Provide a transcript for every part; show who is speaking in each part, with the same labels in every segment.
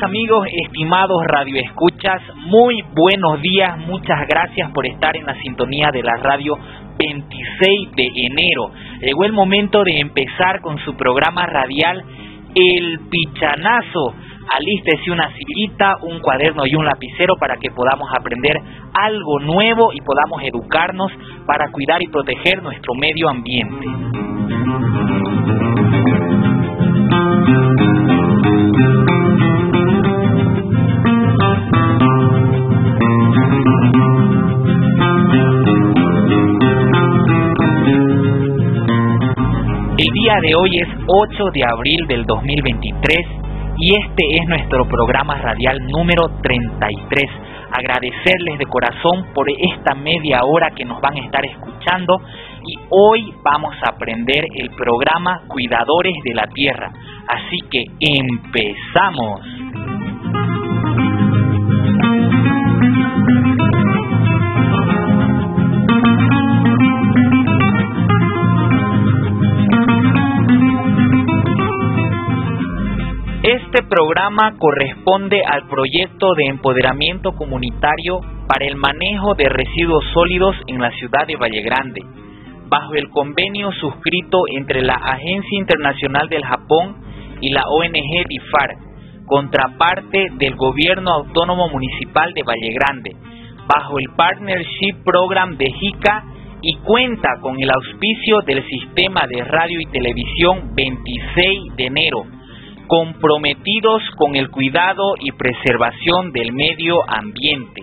Speaker 1: Amigos, estimados radioescuchas, muy buenos días, muchas gracias por estar en la sintonía de la radio 26 de enero. Llegó el momento de empezar con su programa radial El Pichanazo. Alístese una sillita, un cuaderno y un lapicero para que podamos aprender algo nuevo y podamos educarnos para cuidar y proteger nuestro medio ambiente. De hoy es 8 de abril del 2023 y este es nuestro programa radial número 33. Agradecerles de corazón por esta media hora que nos van a estar escuchando y hoy vamos a aprender el programa Cuidadores de la Tierra. Así que empezamos. Este programa corresponde al proyecto de empoderamiento comunitario para el manejo de residuos sólidos en la ciudad de Valle Grande, bajo el convenio suscrito entre la Agencia Internacional del Japón y la ONG DIFAR, contraparte del Gobierno Autónomo Municipal de Valle Grande, bajo el Partnership Program de JICA y cuenta con el auspicio del Sistema de Radio y Televisión 26 de enero comprometidos con el cuidado y preservación del medio ambiente.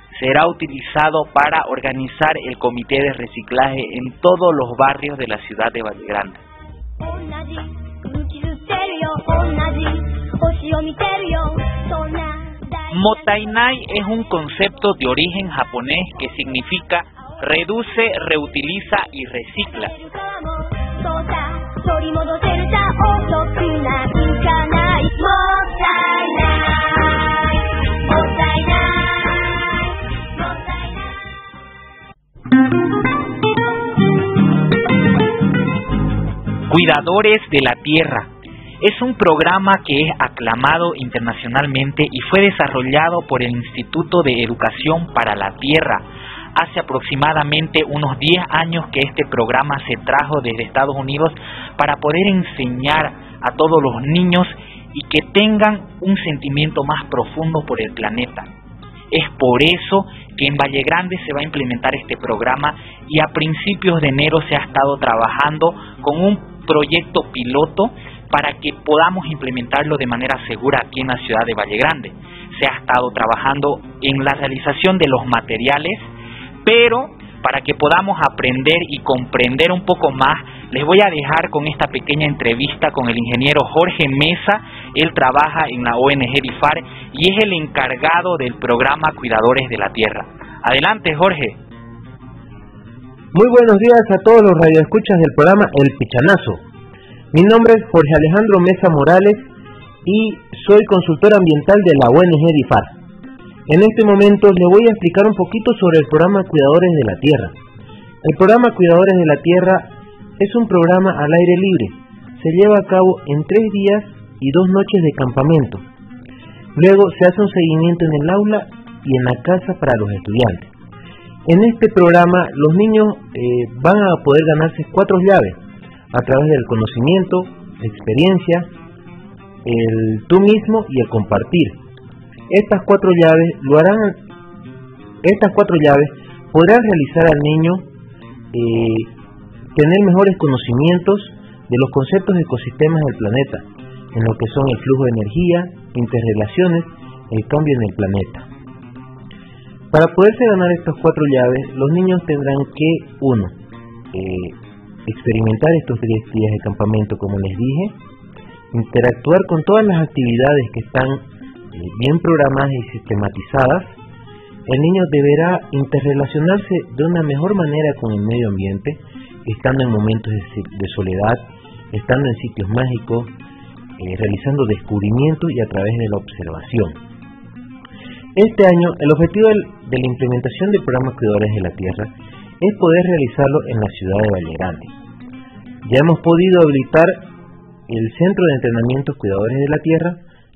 Speaker 1: será utilizado para organizar el comité de reciclaje en todos los barrios de la ciudad de Valle Grande. Motainai es un concepto de origen japonés que significa reduce, reutiliza y recicla. Cuidadores de la Tierra. Es un programa que es aclamado internacionalmente y fue desarrollado por el Instituto de Educación para la Tierra. Hace aproximadamente unos 10 años que este programa se trajo desde Estados Unidos para poder enseñar a todos los niños y que tengan un sentimiento más profundo por el planeta. Es por eso que en Valle Grande se va a implementar este programa y a principios de enero se ha estado trabajando con un proyecto piloto para que podamos implementarlo de manera segura aquí en la ciudad de Valle Grande. Se ha estado trabajando en la realización de los materiales, pero para que podamos aprender y comprender un poco más, les voy a dejar con esta pequeña entrevista con el ingeniero Jorge Mesa. Él trabaja en la ONG DIFAR y es el encargado del programa Cuidadores de la Tierra. Adelante, Jorge.
Speaker 2: Muy buenos días a todos los radioescuchas del programa El Pichanazo. Mi nombre es Jorge Alejandro Mesa Morales y soy consultor ambiental de la ONG DIFAR. En este momento le voy a explicar un poquito sobre el programa Cuidadores de la Tierra. El programa Cuidadores de la Tierra es un programa al aire libre. Se lleva a cabo en tres días y dos noches de campamento. Luego se hace un seguimiento en el aula y en la casa para los estudiantes. En este programa los niños eh, van a poder ganarse cuatro llaves a través del conocimiento, experiencia, el tú mismo y el compartir. Estas cuatro llaves lo harán, estas cuatro llaves podrán realizar al niño eh, tener mejores conocimientos de los conceptos de ecosistemas del planeta, en lo que son el flujo de energía, interrelaciones, el cambio en el planeta. Para poderse ganar estas cuatro llaves, los niños tendrán que, uno, eh, experimentar estos tres días de campamento, como les dije, interactuar con todas las actividades que están eh, bien programadas y sistematizadas, el niño deberá interrelacionarse de una mejor manera con el medio ambiente, estando en momentos de, soledad, estando en sitios mágicos, eh, realizando descubrimientos y a través de la observación. Este año, el objetivo de la implementación del programa Cuidadores de la Tierra es poder realizarlo en la ciudad de Valle Grande. Ya hemos podido habilitar el Centro de Entrenamiento Cuidadores de la Tierra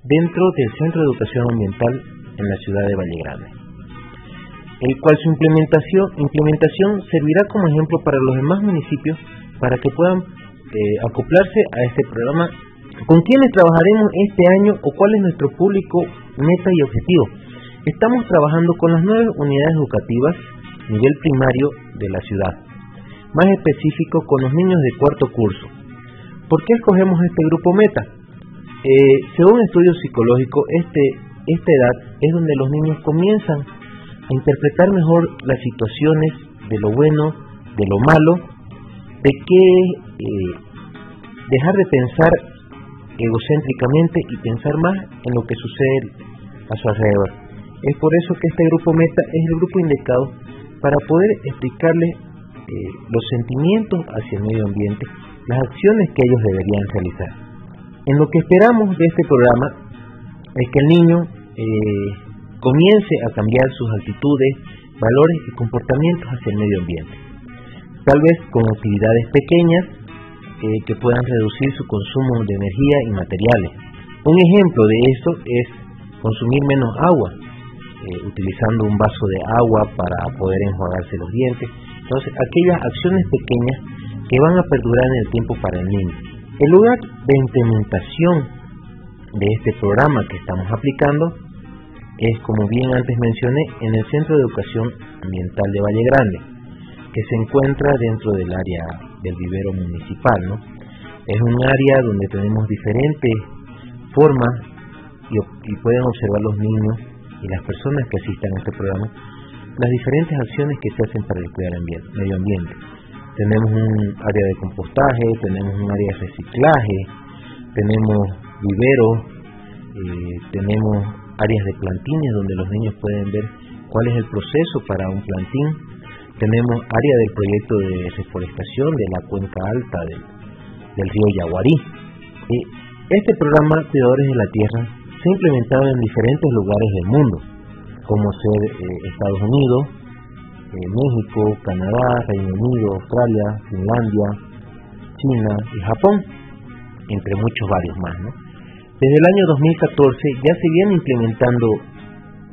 Speaker 2: dentro del Centro de Educación Ambiental en la ciudad de Valle Grande, el cual su implementación, implementación servirá como ejemplo para los demás municipios para que puedan eh, acoplarse a este programa. ¿Con quiénes trabajaremos este año o cuál es nuestro público, meta y objetivo? Estamos trabajando con las nueve unidades educativas nivel primario de la ciudad, más específico con los niños de cuarto curso. ¿Por qué escogemos este grupo meta? Eh, según estudios psicológicos, este, esta edad es donde los niños comienzan a interpretar mejor las situaciones de lo bueno, de lo malo, de que eh, dejar de pensar egocéntricamente y pensar más en lo que sucede a su alrededor. Es por eso que este grupo Meta es el grupo indicado para poder explicarles eh, los sentimientos hacia el medio ambiente, las acciones que ellos deberían realizar. En lo que esperamos de este programa es que el niño eh, comience a cambiar sus actitudes, valores y comportamientos hacia el medio ambiente. Tal vez con actividades pequeñas eh, que puedan reducir su consumo de energía y materiales. Un ejemplo de eso es consumir menos agua, eh, utilizando un vaso de agua para poder enjuagarse los dientes. Entonces, aquellas acciones pequeñas que van a perdurar en el tiempo para el niño. El lugar de implementación de este programa que estamos aplicando es, como bien antes mencioné, en el Centro de Educación Ambiental de Valle Grande, que se encuentra dentro del área del vivero municipal. ¿no? Es un área donde tenemos diferentes formas y, y pueden observar los niños y las personas que asistan a este programa las diferentes acciones que se hacen para el cuidar el medio ambiente. Tenemos un área de compostaje, tenemos un área de reciclaje, tenemos viveros, eh, tenemos áreas de plantines donde los niños pueden ver cuál es el proceso para un plantín, tenemos área del proyecto de reforestación de la cuenca alta del, río Yaguarí. y este programa Cuidadores de la Tierra se ha implementado en diferentes lugares del mundo, como ser eh, Estados Unidos, eh, México, Canadá, Reino Unido, Australia, Finlandia, China y Japón, entre muchos varios más. Desde el año 2014 ya se viene implementando,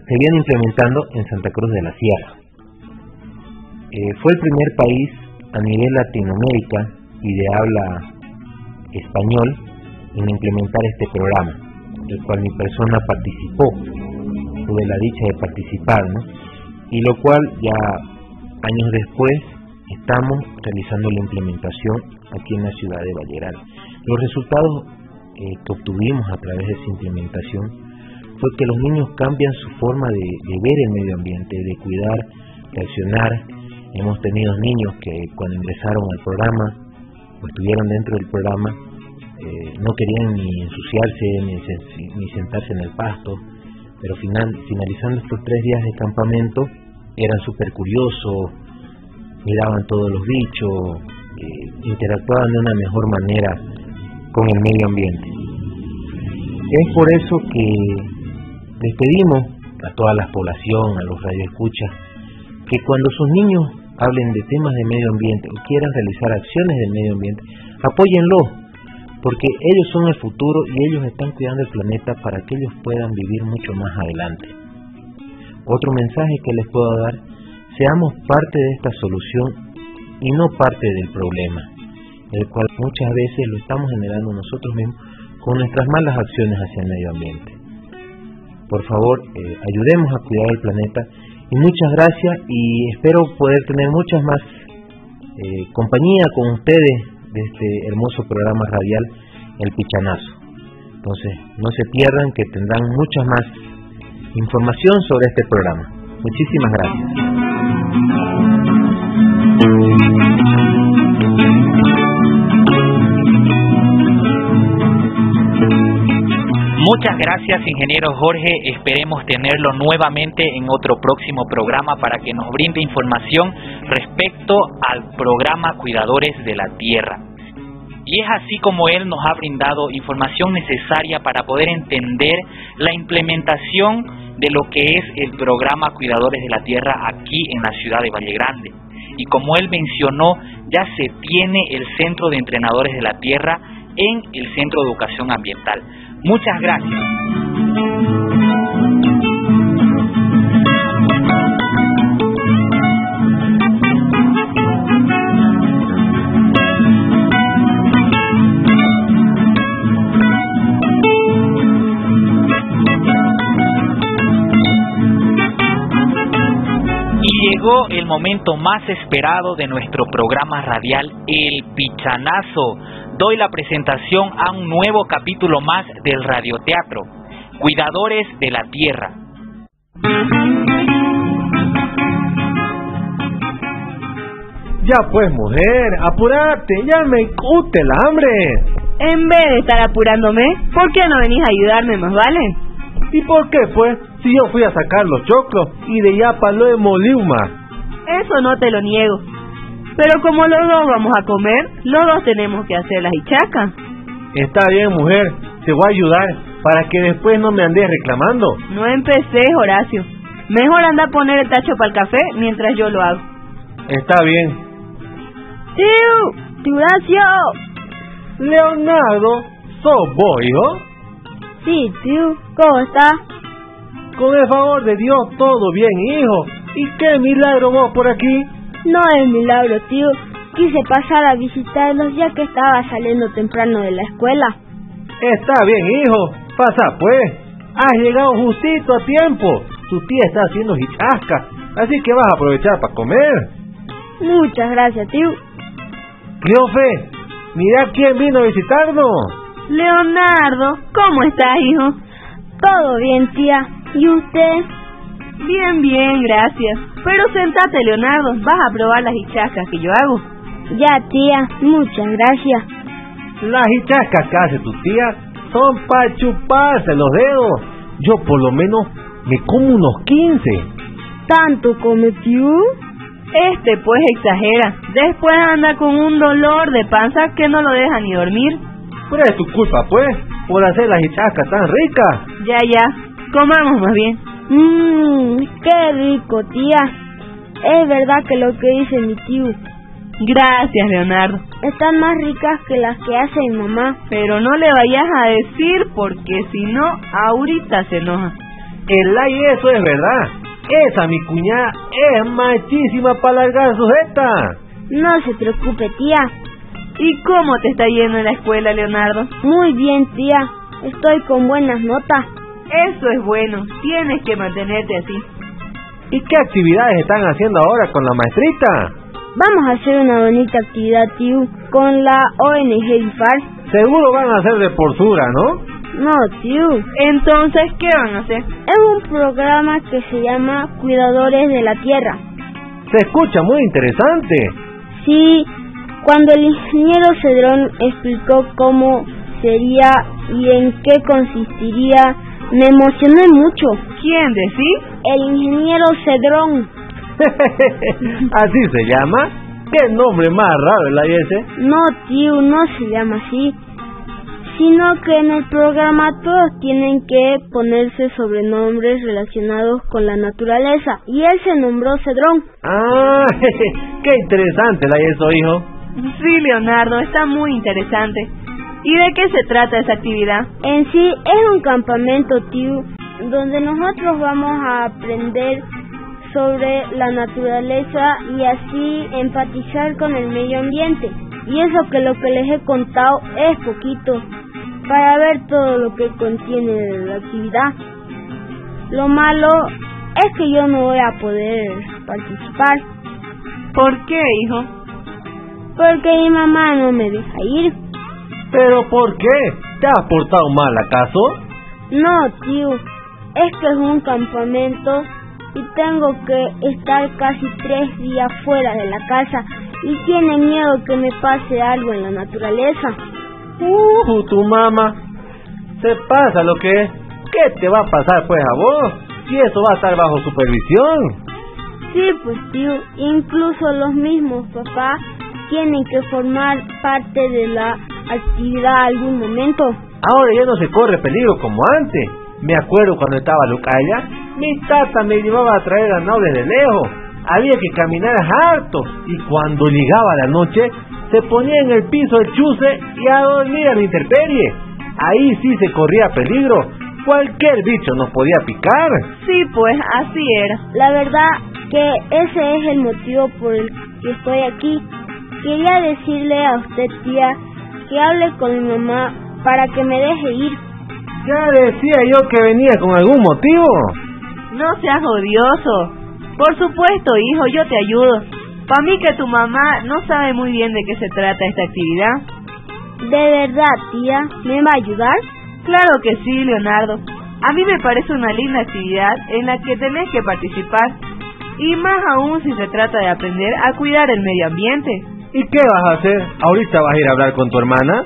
Speaker 2: se viene implementando en Santa Cruz de la Sierra. Eh, fue el primer país a nivel Latinoamérica y de habla español en implementar este programa del cual mi persona participó, tuve la dicha de participar, ¿no? y lo cual ya años después estamos realizando la implementación aquí en la ciudad de Valleral. Los resultados eh, que obtuvimos a través de esa implementación fue que los niños cambian su forma de, de ver el medio ambiente, de cuidar, de accionar. Hemos tenido niños que cuando ingresaron al programa o estuvieron dentro del programa eh, no querían ni ensuciarse ni, sentarse en el pasto, pero final, finalizando estos tres días de campamento eran súper curiosos, miraban todos los bichos, eh, interactuaban de una mejor manera con el medio ambiente. Es por eso que les pedimos a toda la población, a los radioescuchas, que cuando sus niños hablen de temas de medio ambiente o quieran realizar acciones del medio ambiente, apóyenlo, porque ellos son el futuro y ellos están cuidando el planeta para que ellos puedan vivir mucho más adelante. Otro mensaje que les puedo dar, seamos parte de esta solución y no parte del problema, el cual muchas veces lo estamos generando nosotros mismos con nuestras malas acciones hacia el medio ambiente. Por favor, eh, ayudemos a cuidar el planeta y muchas gracias y espero poder tener muchas más eh, compañía con ustedes de este hermoso programa radial El Pichanazo. Entonces, no se pierdan que tendrán mucha más información sobre este programa. Muchísimas gracias.
Speaker 1: Muchas gracias, ingeniero Jorge. Esperemos tenerlo nuevamente en otro próximo programa para que nos brinde información respecto al programa Cuidadores de la Tierra. Y es así como él nos ha brindado información necesaria para poder entender la implementación de lo que es el programa Cuidadores de la Tierra aquí en la ciudad de Valle Grande. Y como él mencionó, ya se tiene el Centro de Entrenadores de la Tierra en el Centro de Educación Ambiental. Muchas gracias. Y llegó el momento más esperado de nuestro programa radial, El Pichanazo doy la presentación a un nuevo capítulo más del radioteatro, Cuidadores de la Tierra.
Speaker 3: Ya pues, mujer, apúrate, ya me incute el hambre.
Speaker 4: En vez de estar apurándome, ¿por qué no venís a ayudarme más, vale?
Speaker 3: ¿Y por qué, pues? Si yo fui a sacar los choclos y de Yapa lo de Moliuma.
Speaker 4: Eso no te lo niego. Pero como los dos vamos a comer, los dos tenemos que hacer las hichacas.
Speaker 3: Está bien, mujer, te voy a ayudar para que después no me andes reclamando.
Speaker 4: No empecé, Horacio. Mejor anda a poner el tacho para el café mientras yo lo hago.
Speaker 3: Está bien.
Speaker 4: ¡Tío! ¡Tío Horacio!
Speaker 3: Leonardo, ¿sos vos, hijo?
Speaker 5: Sí, tío. ¿Cómo está?
Speaker 3: Con el favor de Dios, todo bien, hijo. ¿Y qué milagro vos por aquí?
Speaker 5: No es milagro, tío. Quise pasar a visitarlos ya que estaba saliendo temprano de la escuela.
Speaker 3: Está bien, hijo. Pasa pues. Has llegado justito a tiempo. Tu tía está haciendo hichasca, así que vas a aprovechar para comer.
Speaker 5: Muchas gracias, tío.
Speaker 3: Cleofe, mira quién vino a visitarnos.
Speaker 4: Leonardo, ¿cómo estás, hijo?
Speaker 5: Todo bien, tía. ¿Y usted?
Speaker 4: Bien, bien, gracias. Pero sentate, Leonardo, vas a probar las hichascas que yo hago.
Speaker 5: Ya, tía, muchas gracias.
Speaker 3: Las hichascas que hace tu tía son para chuparse los dedos. Yo por lo menos me como unos 15.
Speaker 5: ¿Tanto come, tío?
Speaker 4: Este pues exagera. Después anda con un dolor de panza que no lo deja ni dormir.
Speaker 3: Pero es tu culpa, pues, por hacer las hichascas tan ricas.
Speaker 4: Ya, ya. Comamos más bien.
Speaker 5: Mmm, qué rico, tía. Es verdad que lo que dice mi tío.
Speaker 4: Gracias, Leonardo.
Speaker 5: Están más ricas que las que hace mi mamá.
Speaker 4: Pero no le vayas a decir porque si no, ahorita se enoja.
Speaker 3: El ay, eso es verdad. Esa mi cuñada es machísima para largar sujeta.
Speaker 5: No se preocupe, tía.
Speaker 4: ¿Y cómo te está yendo en la escuela, Leonardo?
Speaker 5: Muy bien, tía. Estoy con buenas notas.
Speaker 4: Eso es bueno. Tienes que mantenerte así.
Speaker 3: ¿Y qué actividades están haciendo ahora con la maestrita?
Speaker 5: Vamos a hacer una bonita actividad, tío, con la ONG IFAR.
Speaker 3: Seguro van a hacer de porcura, ¿no?
Speaker 5: No, tío.
Speaker 4: Entonces, ¿qué van a hacer?
Speaker 5: Es un programa que se llama Cuidadores de la Tierra.
Speaker 3: Se escucha muy interesante.
Speaker 5: Sí, cuando el ingeniero Cedrón explicó cómo sería y en qué consistiría, me emocioné mucho.
Speaker 4: ¿Quién decís?
Speaker 5: El ingeniero Cedrón.
Speaker 3: ¿Así se llama? ¿Qué nombre más raro el ese?
Speaker 5: No, tío, no se llama así. Sino que en el programa todos tienen que ponerse sobrenombres relacionados con la naturaleza. Y él se nombró Cedrón.
Speaker 3: Ah, qué interesante la eso, hijo.
Speaker 4: Sí, Leonardo, está muy interesante. ¿Y de qué se trata esa actividad?
Speaker 5: En sí es un campamento, tío, donde nosotros vamos a aprender sobre la naturaleza y así empatizar con el medio ambiente. Y eso que lo que les he contado es poquito para ver todo lo que contiene la actividad. Lo malo es que yo no voy a poder participar.
Speaker 4: ¿Por qué, hijo?
Speaker 5: Porque mi mamá no me deja ir.
Speaker 3: ¿Pero por qué? ¿Te has portado mal acaso?
Speaker 5: No, tío. Es que es un campamento y tengo que estar casi tres días fuera de la casa y tiene miedo que me pase algo en la naturaleza.
Speaker 3: Uh, tu mamá. Se pasa lo que es. ¿Qué te va a pasar pues a vos? Si eso va a estar bajo supervisión.
Speaker 5: Sí, pues tío, incluso los mismos papás tienen que formar parte de la actividad algún momento.
Speaker 3: Ahora ya no se corre peligro como antes. Me acuerdo cuando estaba Lucaya, mi tata me llevaba a traer ganado desde lejos. Había que caminar harto y cuando llegaba la noche se ponía en el piso el chuse y a dormir a la intemperie. Ahí sí se corría peligro. Cualquier bicho nos podía picar.
Speaker 4: Sí, pues así era.
Speaker 5: La verdad que ese es el motivo por el que estoy aquí. Quería decirle a usted, tía, que hable con mi mamá para que me deje ir.
Speaker 3: Ya decía yo que venía con algún motivo.
Speaker 4: No seas odioso. Por supuesto, hijo, yo te ayudo. Para mí que tu mamá no sabe muy bien de qué se trata esta actividad.
Speaker 5: ¿De verdad, tía? ¿Me va a ayudar?
Speaker 4: Claro que sí, Leonardo. A mí me parece una linda actividad en la que tenés que participar. Y más aún si se trata de aprender a cuidar el medio ambiente.
Speaker 3: ¿Y qué vas a hacer? ¿Ahorita vas a ir a hablar con tu hermana?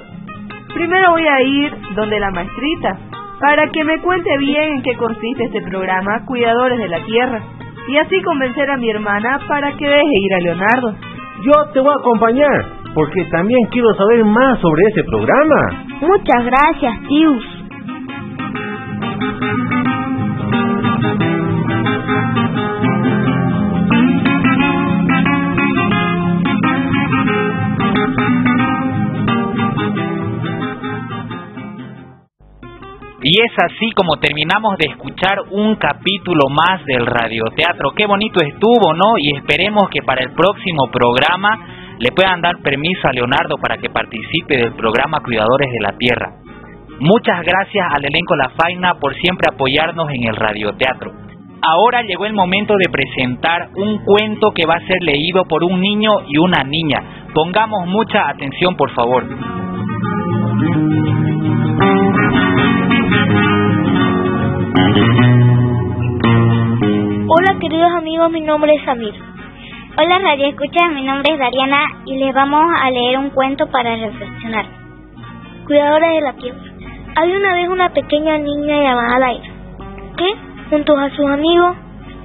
Speaker 4: Primero voy a ir donde la maestrita, para que me cuente bien en qué consiste este programa Cuidadores de la Tierra, y así convencer a mi hermana para que deje ir a Leonardo.
Speaker 3: Yo te voy a acompañar, porque también quiero saber más sobre ese programa.
Speaker 5: Muchas gracias, Tius.
Speaker 1: Y es así como terminamos de escuchar un capítulo más del radioteatro. Qué bonito estuvo, ¿no? Y esperemos que para el próximo programa le puedan dar permiso a Leonardo para que participe del programa Cuidadores de la Tierra. Muchas gracias al elenco La Faina por siempre apoyarnos en el radioteatro. Ahora llegó el momento de presentar un cuento que va a ser leído por un niño y una niña. Pongamos mucha atención, por favor.
Speaker 6: Hola queridos amigos, mi nombre es Samir. Hola Radio Escucha, mi nombre es Dariana y les vamos a leer un cuento para reflexionar. Cuidadora de la tierra. Había una vez una pequeña niña llamada Laira, que, junto a sus amigos,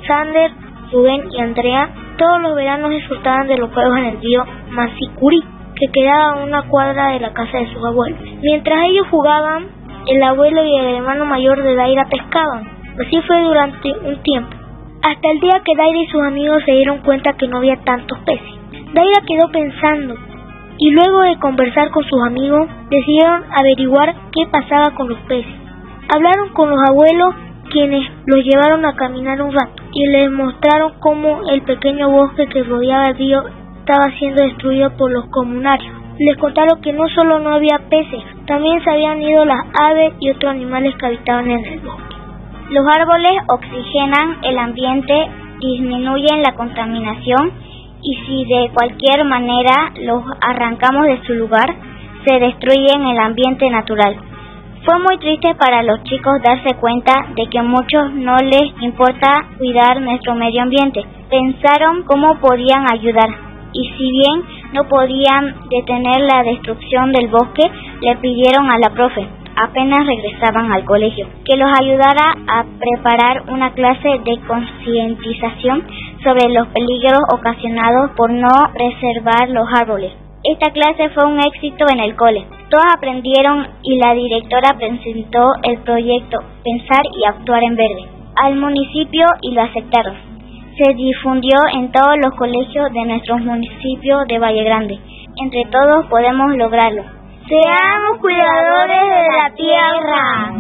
Speaker 6: Sander, Rubén y Andrea, todos los veranos disfrutaban de los juegos en el río Masicuri, que quedaba a una cuadra de la casa de sus abuelos. Mientras ellos jugaban, el abuelo y el hermano mayor de Daira pescaban. Así fue durante un tiempo, hasta el día que Daira y sus amigos se dieron cuenta que no había tantos peces. Daira quedó pensando y luego de conversar con sus amigos decidieron averiguar qué pasaba con los peces. Hablaron con los abuelos quienes los llevaron a caminar un rato y les mostraron cómo el pequeño bosque que rodeaba el río estaba siendo destruido por los comunarios les contaron que no solo no había peces, también se habían ido las aves y otros animales que habitaban en el bosque. Los árboles oxigenan el ambiente, disminuyen la contaminación y si de cualquier manera los arrancamos de su lugar, se destruyen el ambiente natural. Fue muy triste para los chicos darse cuenta de que a muchos no les importa cuidar nuestro medio ambiente. Pensaron cómo podían ayudar y si bien no podían detener la destrucción del bosque, le pidieron a la profe, apenas regresaban al colegio, que los ayudara a preparar una clase de concientización sobre los peligros ocasionados por no preservar los árboles. Esta clase fue un éxito en el cole. Todos aprendieron y la directora presentó el proyecto Pensar y Actuar en Verde al municipio y lo aceptaron. Se difundió en todos los colegios de nuestro municipio de Valle Grande. Entre todos podemos lograrlo.
Speaker 5: Seamos cuidadores de la tierra.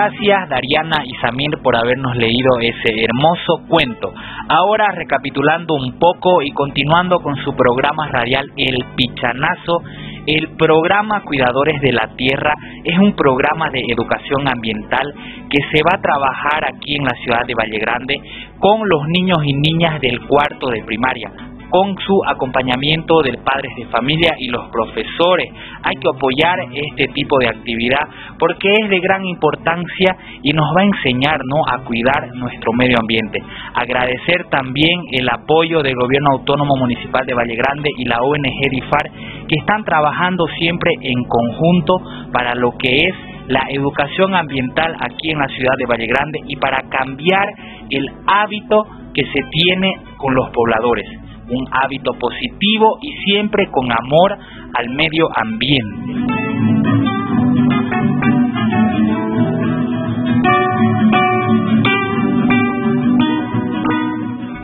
Speaker 1: Gracias Dariana y Samir por habernos leído ese hermoso cuento. Ahora recapitulando un poco y continuando con su programa radial El Pichanazo, el programa Cuidadores de la Tierra es un programa de educación ambiental que se va a trabajar aquí en la ciudad de Valle Grande con los niños y niñas del cuarto de primaria con su acompañamiento del padres de familia y los profesores. Hay que apoyar este tipo de actividad porque es de gran importancia y nos va a enseñar a cuidar nuestro medio ambiente. Agradecer también el apoyo del Gobierno Autónomo Municipal de Valle Grande y la ONG DIFAR que están trabajando siempre en conjunto para lo que es la educación ambiental aquí en la ciudad de Valle Grande y para cambiar el hábito que se tiene con los pobladores un hábito positivo y siempre con amor al medio ambiente.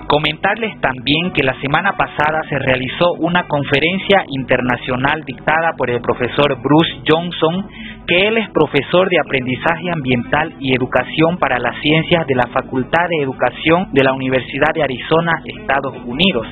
Speaker 1: Comentarles también que la semana pasada se realizó una conferencia internacional dictada por el profesor Bruce Johnson, que él es profesor de aprendizaje ambiental y educación para las ciencias de la Facultad de Educación de la Universidad de Arizona, Estados Unidos.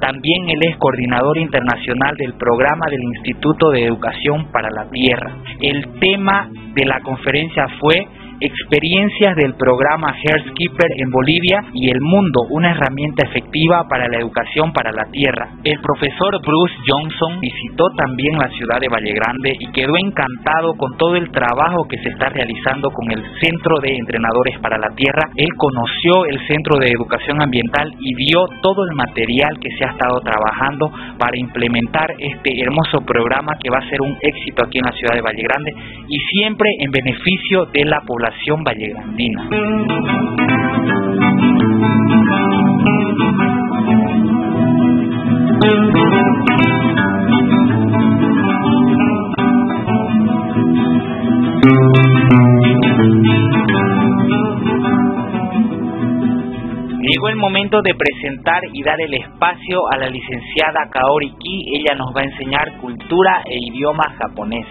Speaker 1: También él es coordinador internacional del programa del Instituto de Educación para la Tierra. El tema de la conferencia fue experiencias del programa Keeper en Bolivia y el mundo, una herramienta efectiva para la educación para la tierra. El profesor Bruce Johnson visitó también la ciudad de Valle Grande y quedó encantado con todo el trabajo que se está realizando con el Centro de Entrenadores para la Tierra. Él conoció el Centro de Educación Ambiental y vio todo el material que se ha estado trabajando para implementar este hermoso programa que va a ser un éxito aquí en la ciudad de Valle Grande y siempre en beneficio de la población población vallegrandina. Llegó el momento de presentar y dar el espacio a la licenciada Kaori Ki. Ella nos va a enseñar cultura e idioma japonés.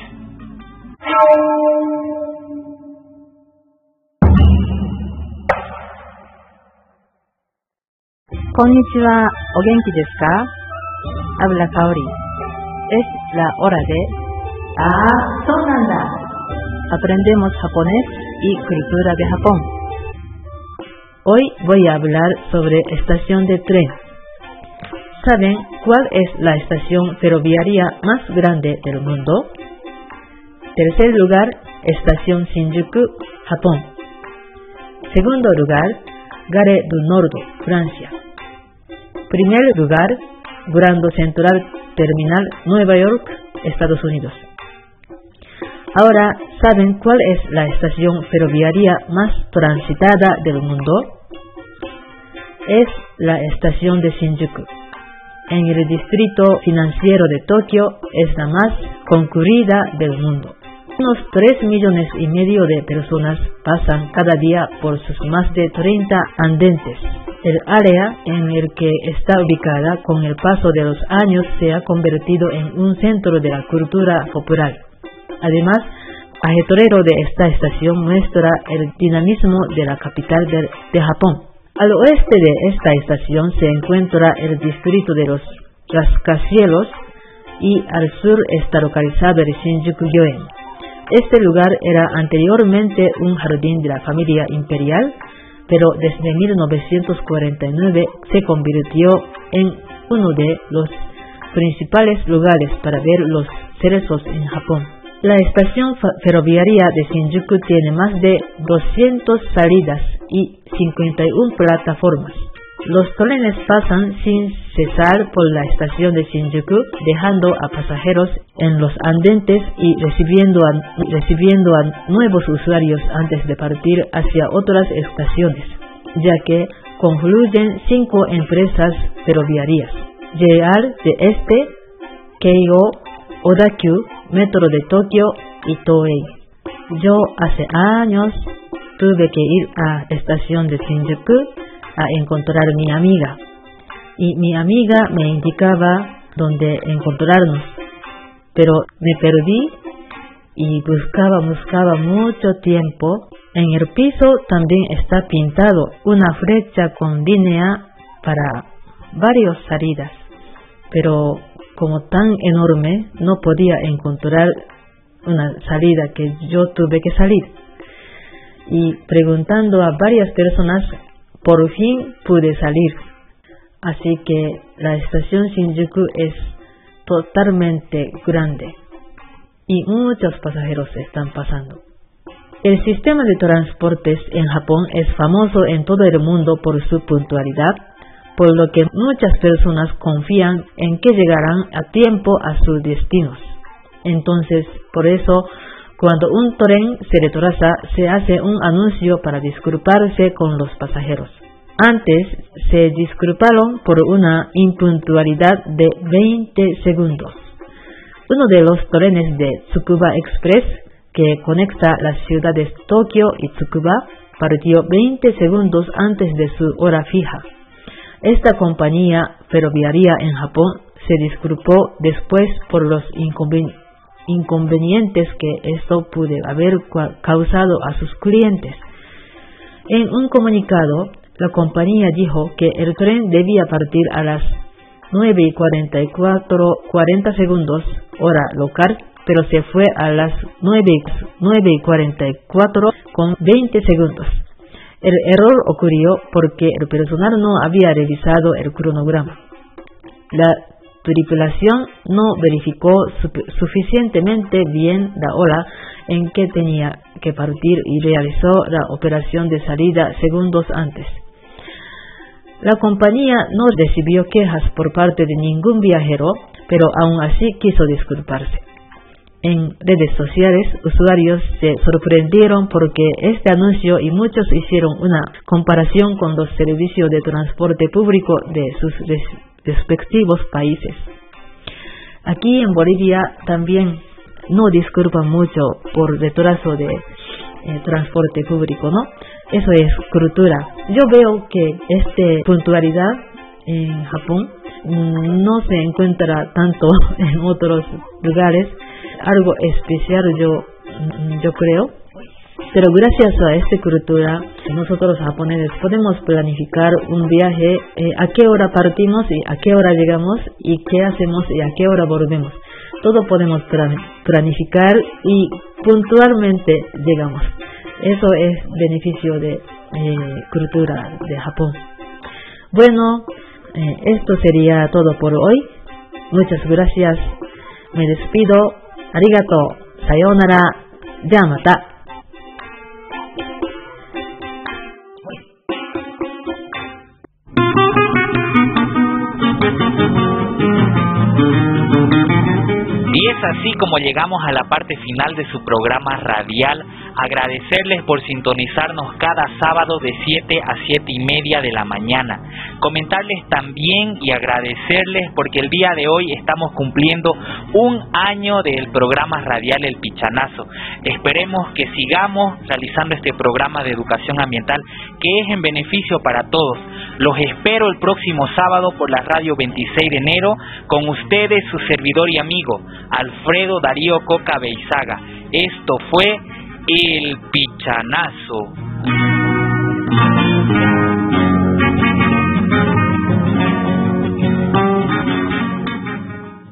Speaker 7: Konnichiwa, ¿o genki? Habla Kaori. Es la hora de...
Speaker 4: ¡Ah, sonanda!
Speaker 7: Aprendemos japonés y cultura de Japón. Hoy voy a hablar sobre estación de tren. ¿Saben cuál es la estación ferroviaria más grande del mundo? Tercer lugar, estación Shinjuku, Japón. Segundo lugar, Gare du Nord, Francia. Primer lugar, Grand Central Terminal, Nueva York, Estados Unidos. Ahora, ¿saben cuál es la estación ferroviaria más transitada del mundo? Es la estación de Shinjuku. En el distrito financiero de Tokio es la más concurrida del mundo. Unos 3 millones y medio de personas pasan cada día por sus más de 30 andentes. El área en el que está ubicada con el paso de los años se ha convertido en un centro de la cultura popular. Además, ajetorero de esta estación muestra el dinamismo de la capital de, de Japón. Al oeste de esta estación se encuentra el distrito de los rascacielos y al sur está localizado el Shinjuku-gyoen Este lugar era anteriormente un jardín de la familia imperial, pero desde 1949 se convirtió en uno de los principales lugares para ver los cerezos en Japón. La estación ferroviaria de Shinjuku tiene más de 200 salidas y 51 plataformas. Los trenes pasan sin cesar por la estación de Shinjuku, dejando a pasajeros en los andentes y recibiendo a, recibiendo a nuevos usuarios antes de partir hacia otras estaciones, ya que confluyen cinco empresas ferroviarias. JR de Este, Keigo, Odakyu, Metro de Tokio y Toei. Yo hace años tuve que ir a estación de Shinjuku a encontrar mi amiga. Y mi amiga me indicaba dónde encontrarnos. Pero me perdí y buscaba, buscaba mucho tiempo. En el piso también está pintado una flecha con línea para varias salidas. Pero como tan enorme, no podía encontrar una salida que yo tuve que salir. Y preguntando a varias personas por fin pude salir. Así que la estación Shinjuku es totalmente grande y muchos pasajeros están pasando. El sistema de transportes en Japón es famoso en todo el mundo por su puntualidad, por lo que muchas personas confían en que llegarán a tiempo a sus destinos. Entonces, por eso, cuando un tren se retrasa, se hace un anuncio para disculparse con los pasajeros. Antes se disculparon por una impuntualidad de 20 segundos. Uno de los trenes de Tsukuba Express, que conecta las ciudades Tokio y Tsukuba, partió 20 segundos antes de su hora fija. Esta compañía ferroviaria en Japón se disculpó después por los inconvenientes inconvenientes que esto pudo haber causado a sus clientes. En un comunicado, la compañía dijo que el tren debía partir a las 9 y 44, 40 segundos hora local, pero se fue a las 9, 9 y 44 con 20 segundos. El error ocurrió porque el personal no había revisado el cronograma. La tripulación no verificó suficientemente bien la hora en que tenía que partir y realizó la operación de salida segundos antes. La compañía no recibió quejas por parte de ningún viajero, pero aún así quiso disculparse. En redes sociales, usuarios se sorprendieron porque este anuncio y muchos hicieron una comparación con los servicios de transporte público de sus respectivos países. Aquí en Bolivia también no disculpan mucho por retraso de eh, transporte público, ¿no? Eso es cultura. Yo veo que esta puntualidad en Japón no se encuentra tanto en otros lugares. Algo especial yo, yo creo. Pero gracias a esta cultura, nosotros japoneses podemos planificar un viaje, eh, a qué hora partimos y a qué hora llegamos y qué hacemos y a qué hora volvemos. Todo podemos planificar y puntualmente llegamos. Eso es beneficio de eh, cultura de Japón. Bueno, eh, esto sería todo por hoy. Muchas gracias. Me despido. Arigato. Sayonara. Yamata.
Speaker 1: Y es así como llegamos a la parte final de su programa radial. Agradecerles por sintonizarnos cada sábado de 7 a 7 y media de la mañana. Comentarles también y agradecerles porque el día de hoy estamos cumpliendo un año del programa radial El Pichanazo. Esperemos que sigamos realizando este programa de educación ambiental que es en beneficio para todos. Los espero el próximo sábado por la radio 26 de enero con ustedes, su servidor y amigo. Alfredo Darío Coca Beizaga. Esto fue El Pichanazo.